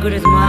good is my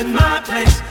in my place,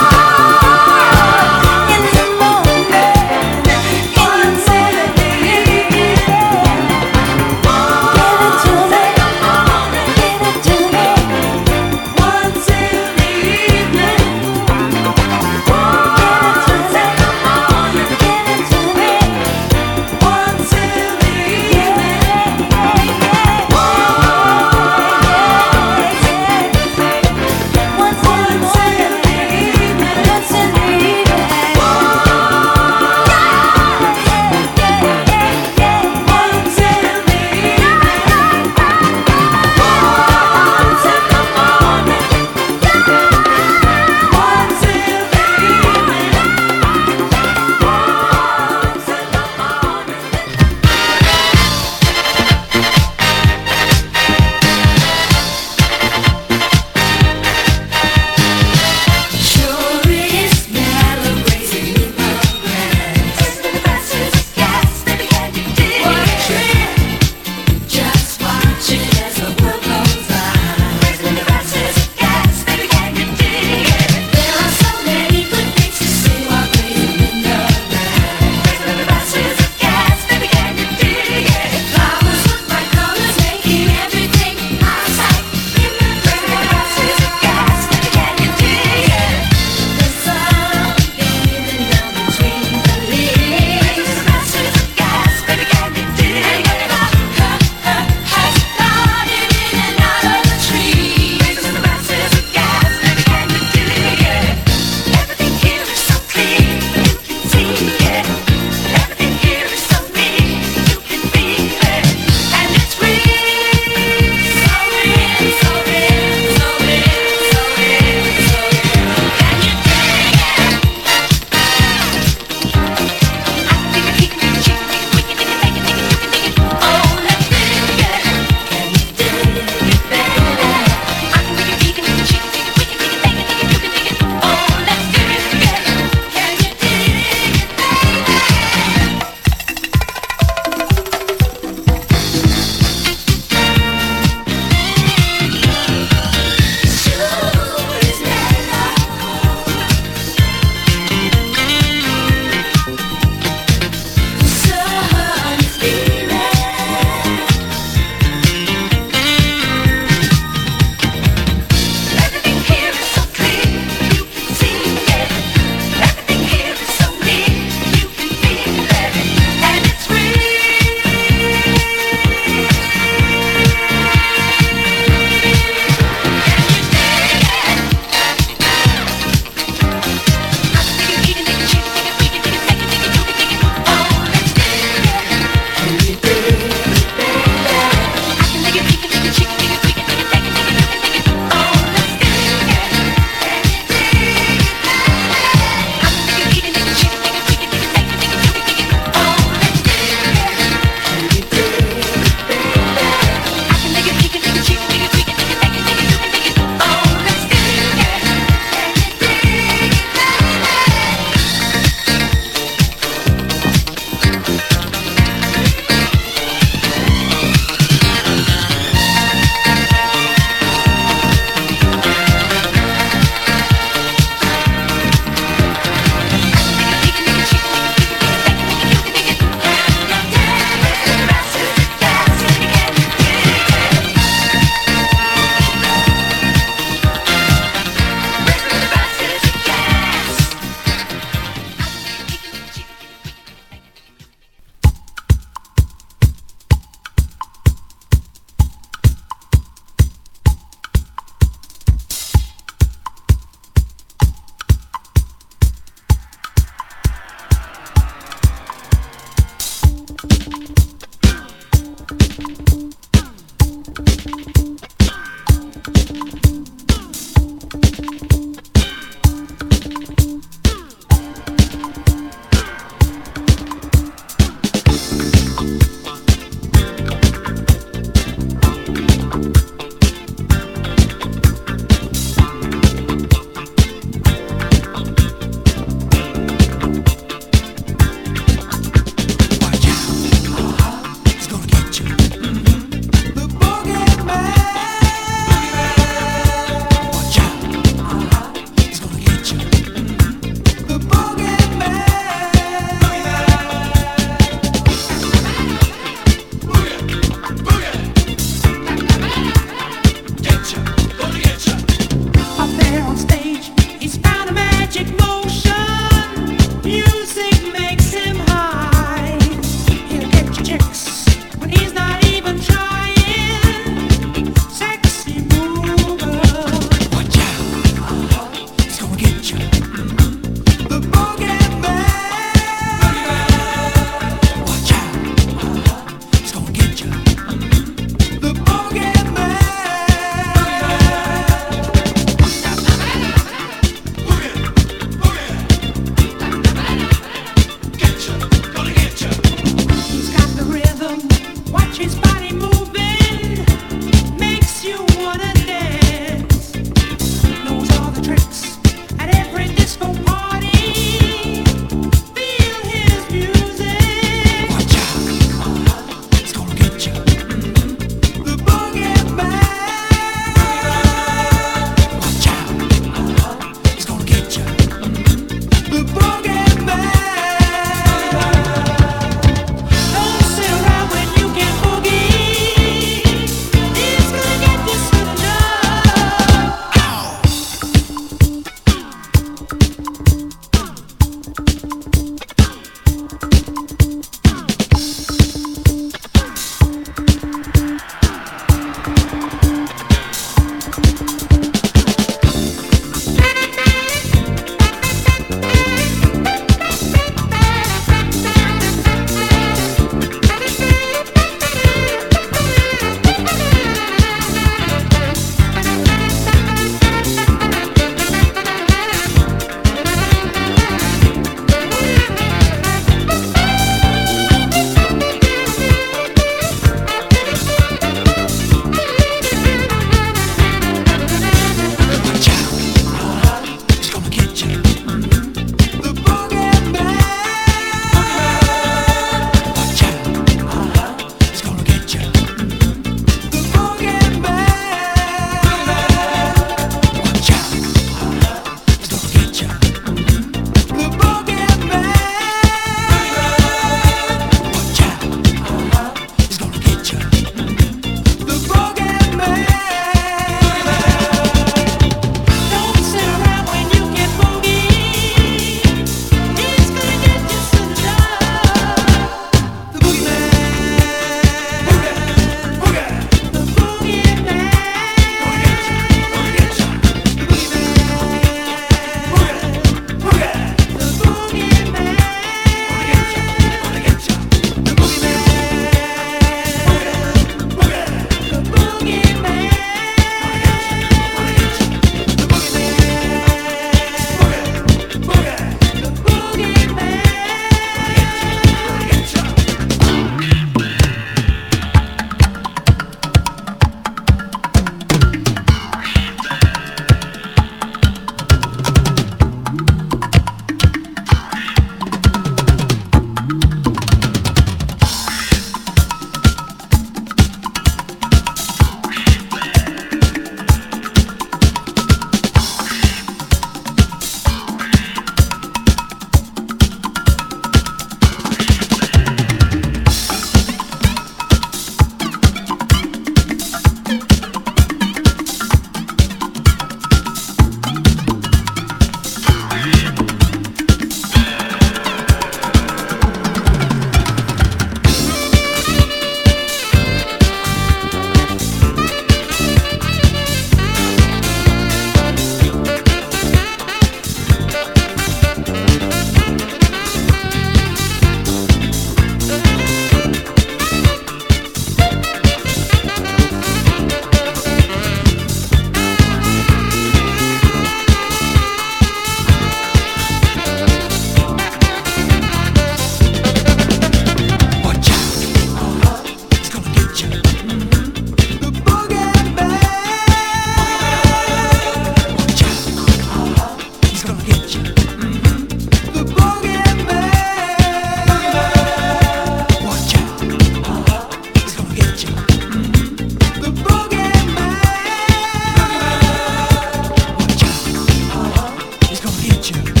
You.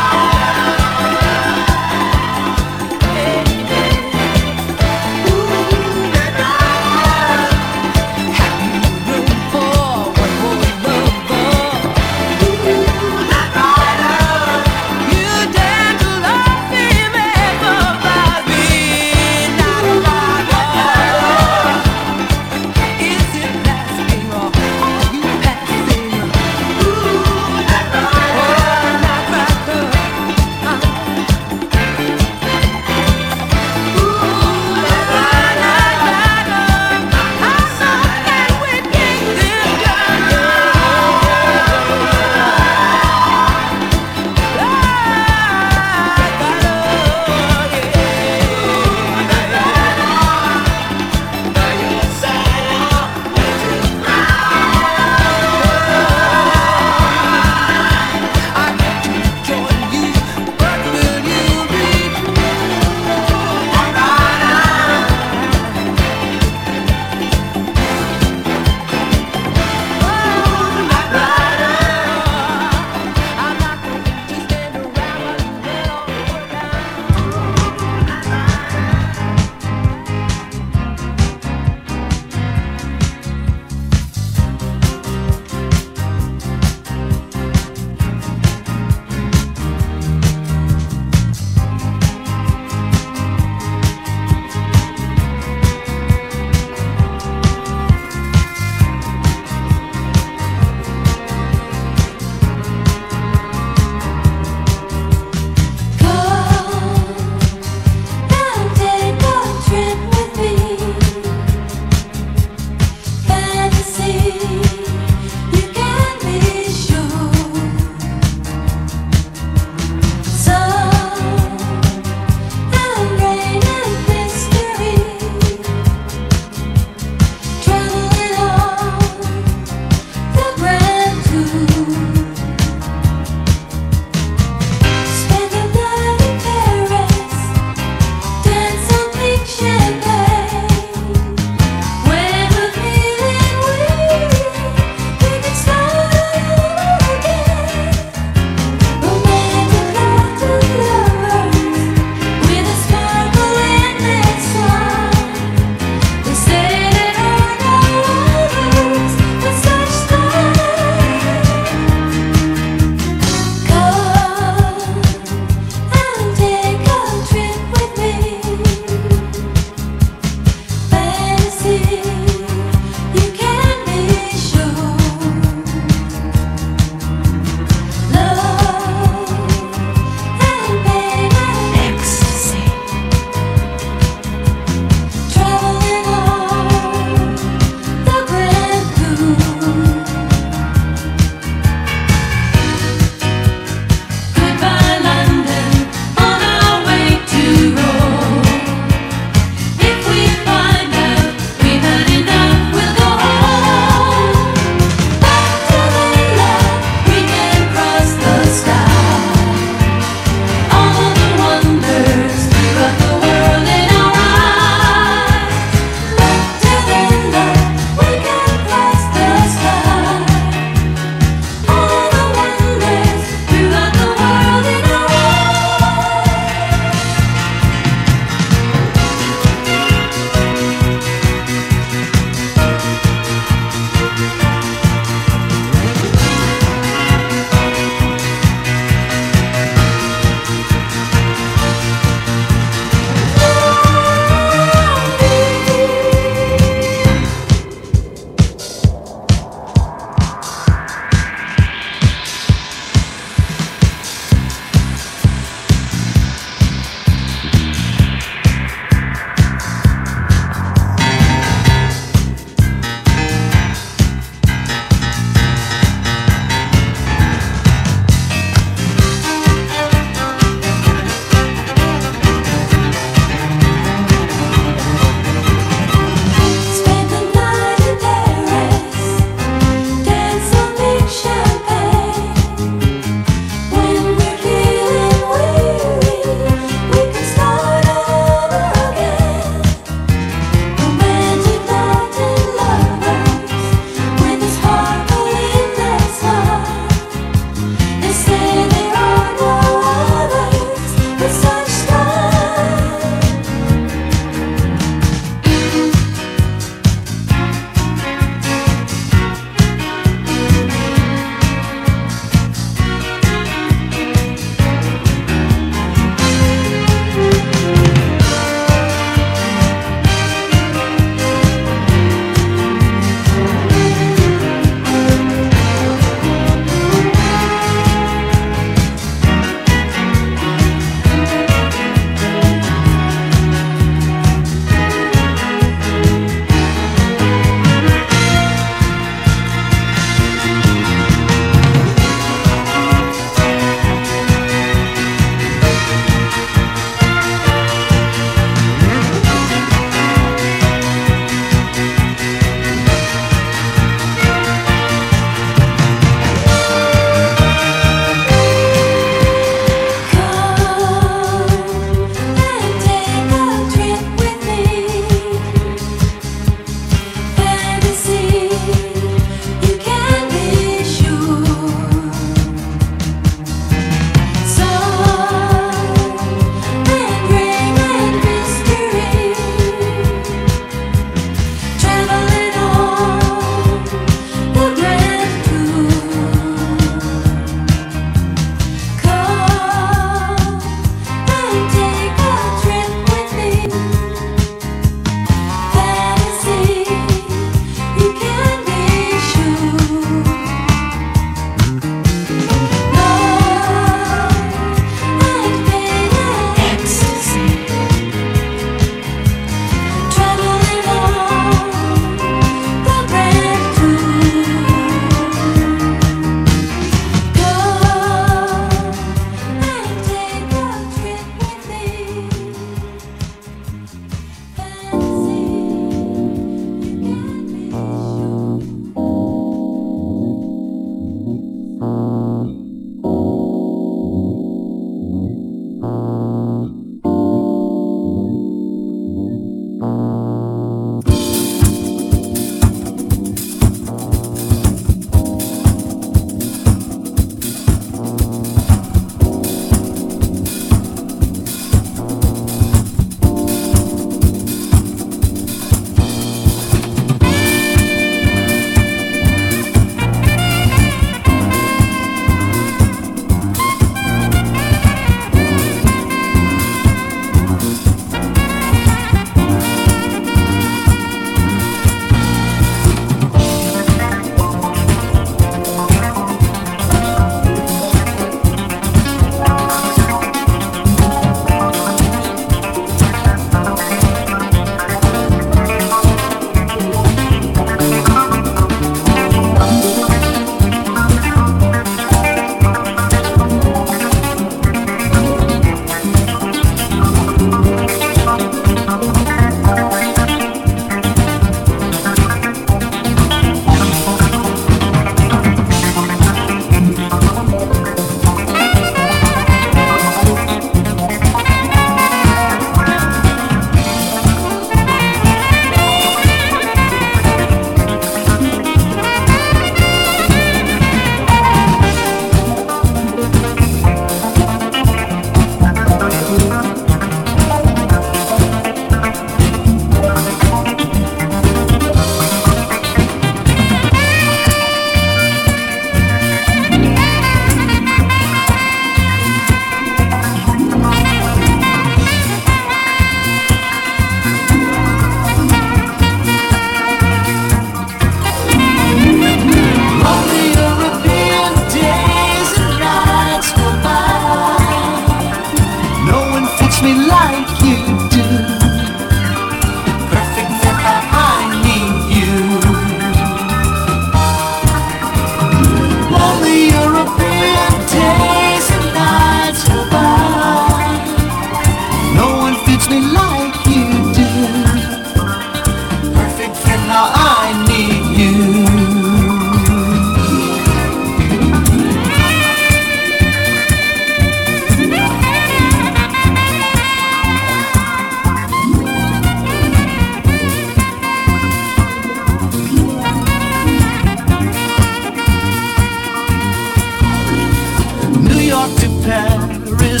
Me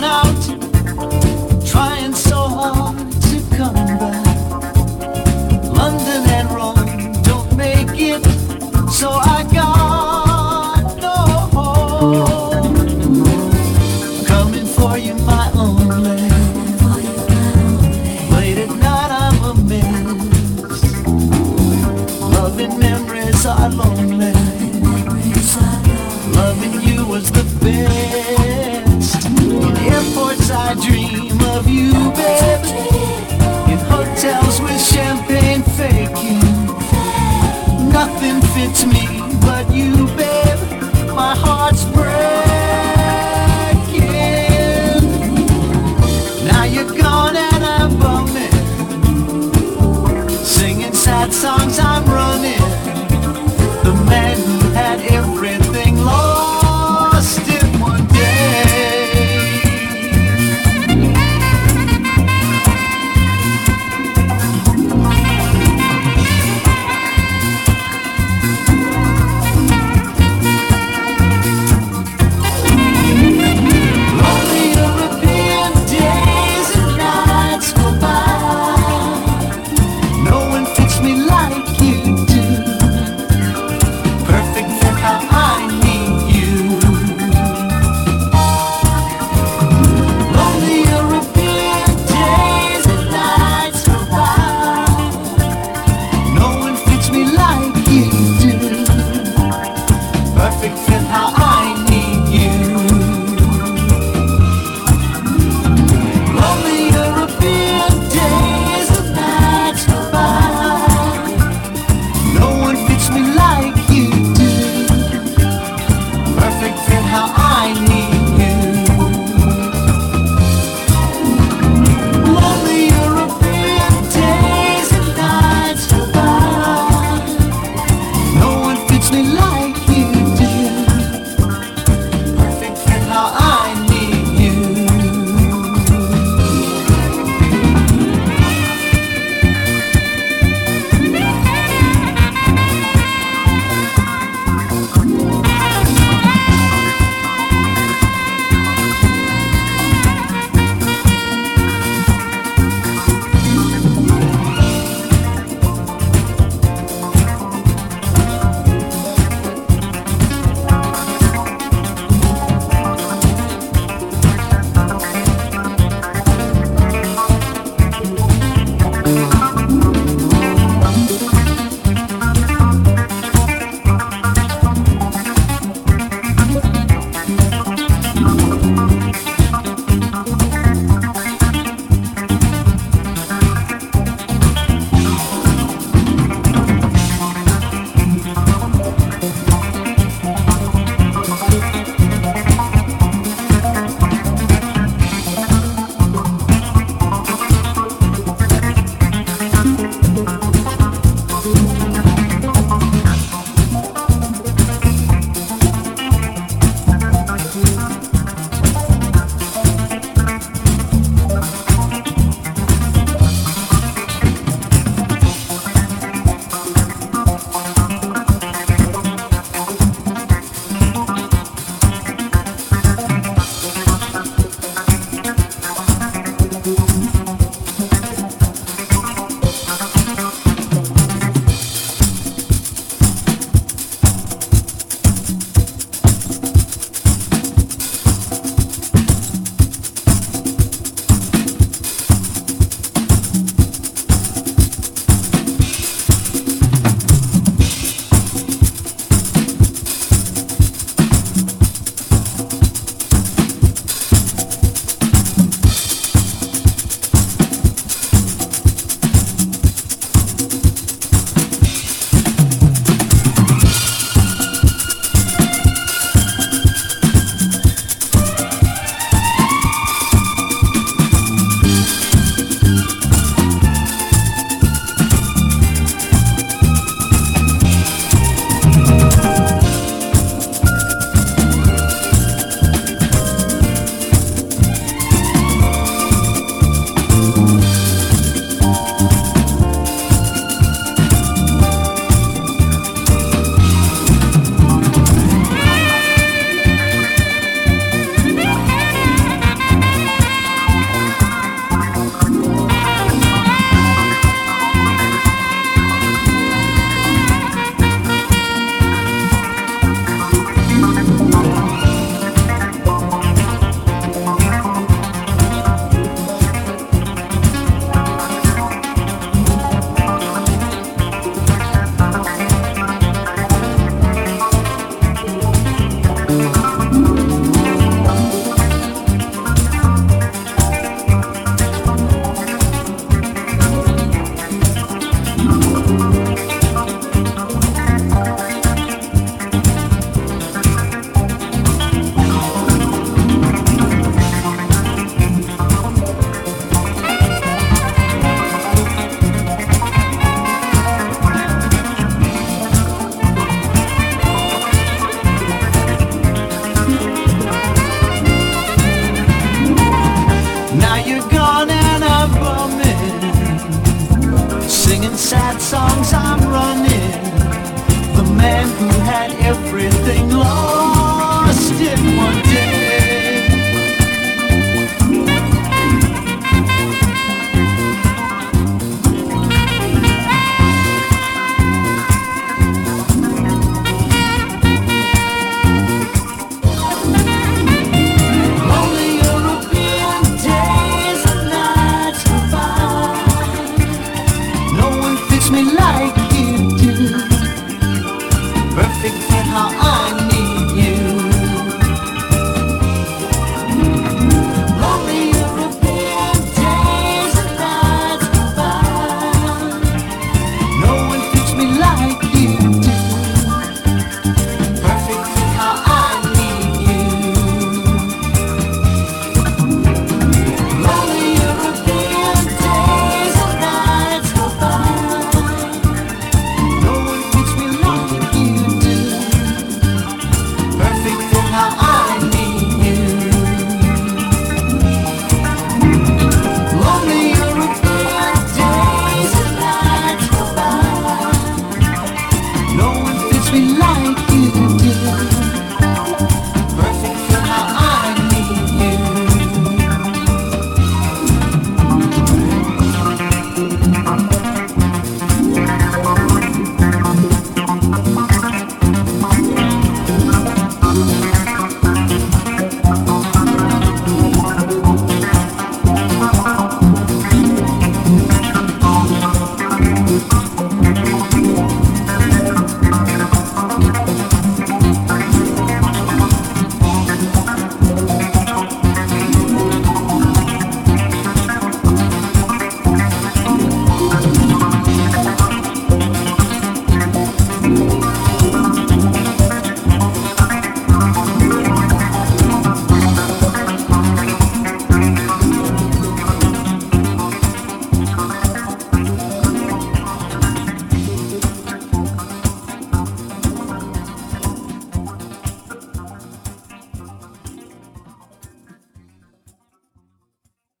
like